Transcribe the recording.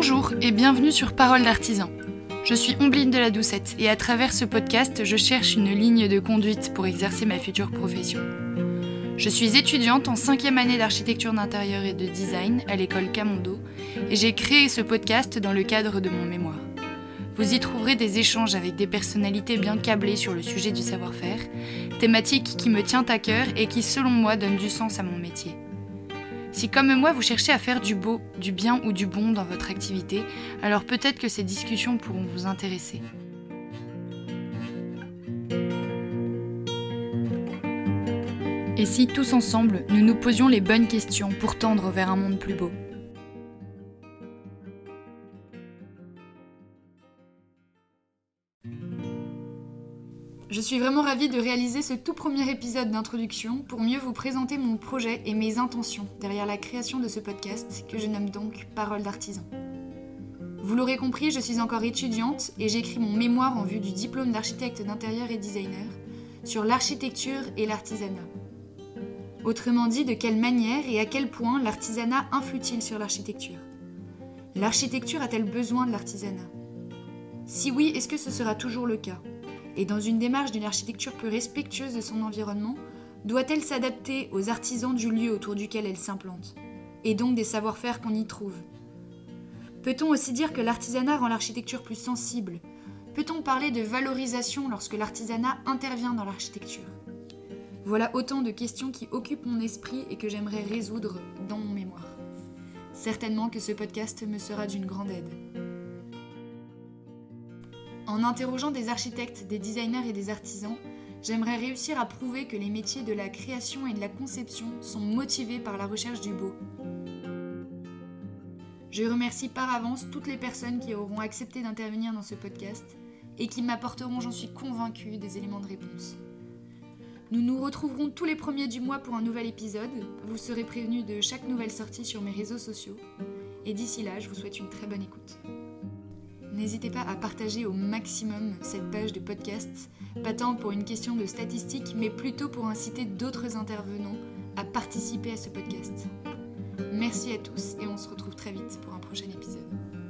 Bonjour et bienvenue sur Parole d'artisan. Je suis Ombline de la Doucette et à travers ce podcast, je cherche une ligne de conduite pour exercer ma future profession. Je suis étudiante en cinquième année d'architecture d'intérieur et de design à l'école Camondo et j'ai créé ce podcast dans le cadre de mon mémoire. Vous y trouverez des échanges avec des personnalités bien câblées sur le sujet du savoir-faire, thématique qui me tient à cœur et qui selon moi donne du sens à mon métier. Si comme moi vous cherchez à faire du beau, du bien ou du bon dans votre activité, alors peut-être que ces discussions pourront vous intéresser. Et si tous ensemble, nous nous posions les bonnes questions pour tendre vers un monde plus beau? Je suis vraiment ravie de réaliser ce tout premier épisode d'introduction pour mieux vous présenter mon projet et mes intentions derrière la création de ce podcast que je nomme donc Parole d'artisan. Vous l'aurez compris, je suis encore étudiante et j'écris mon mémoire en vue du diplôme d'architecte d'intérieur et designer sur l'architecture et l'artisanat. Autrement dit, de quelle manière et à quel point l'artisanat influe-t-il sur l'architecture? L'architecture a-t-elle besoin de l'artisanat? Si oui, est-ce que ce sera toujours le cas? Et dans une démarche d'une architecture plus respectueuse de son environnement, doit-elle s'adapter aux artisans du lieu autour duquel elle s'implante, et donc des savoir-faire qu'on y trouve? Peut-on aussi dire que l'artisanat rend l'architecture plus sensible? Peut-on parler de valorisation lorsque l'artisanat intervient dans l'architecture? Voilà autant de questions qui occupent mon esprit et que j'aimerais résoudre dans mon mémoire. Certainement que ce podcast me sera d'une grande aide. En interrogeant des architectes, des designers et des artisans, j'aimerais réussir à prouver que les métiers de la création et de la conception sont motivés par la recherche du beau. Je remercie par avance toutes les personnes qui auront accepté d'intervenir dans ce podcast et qui m'apporteront, j'en suis convaincue, des éléments de réponse. Nous nous retrouverons tous les premiers du mois pour un nouvel épisode. Vous serez prévenus de chaque nouvelle sortie sur mes réseaux sociaux. Et d'ici là, je vous souhaite une très bonne écoute. N'hésitez pas à partager au maximum cette page de podcast, pas tant pour une question de statistique, mais plutôt pour inciter d'autres intervenants à participer à ce podcast. Merci à tous et on se retrouve très vite pour un prochain épisode.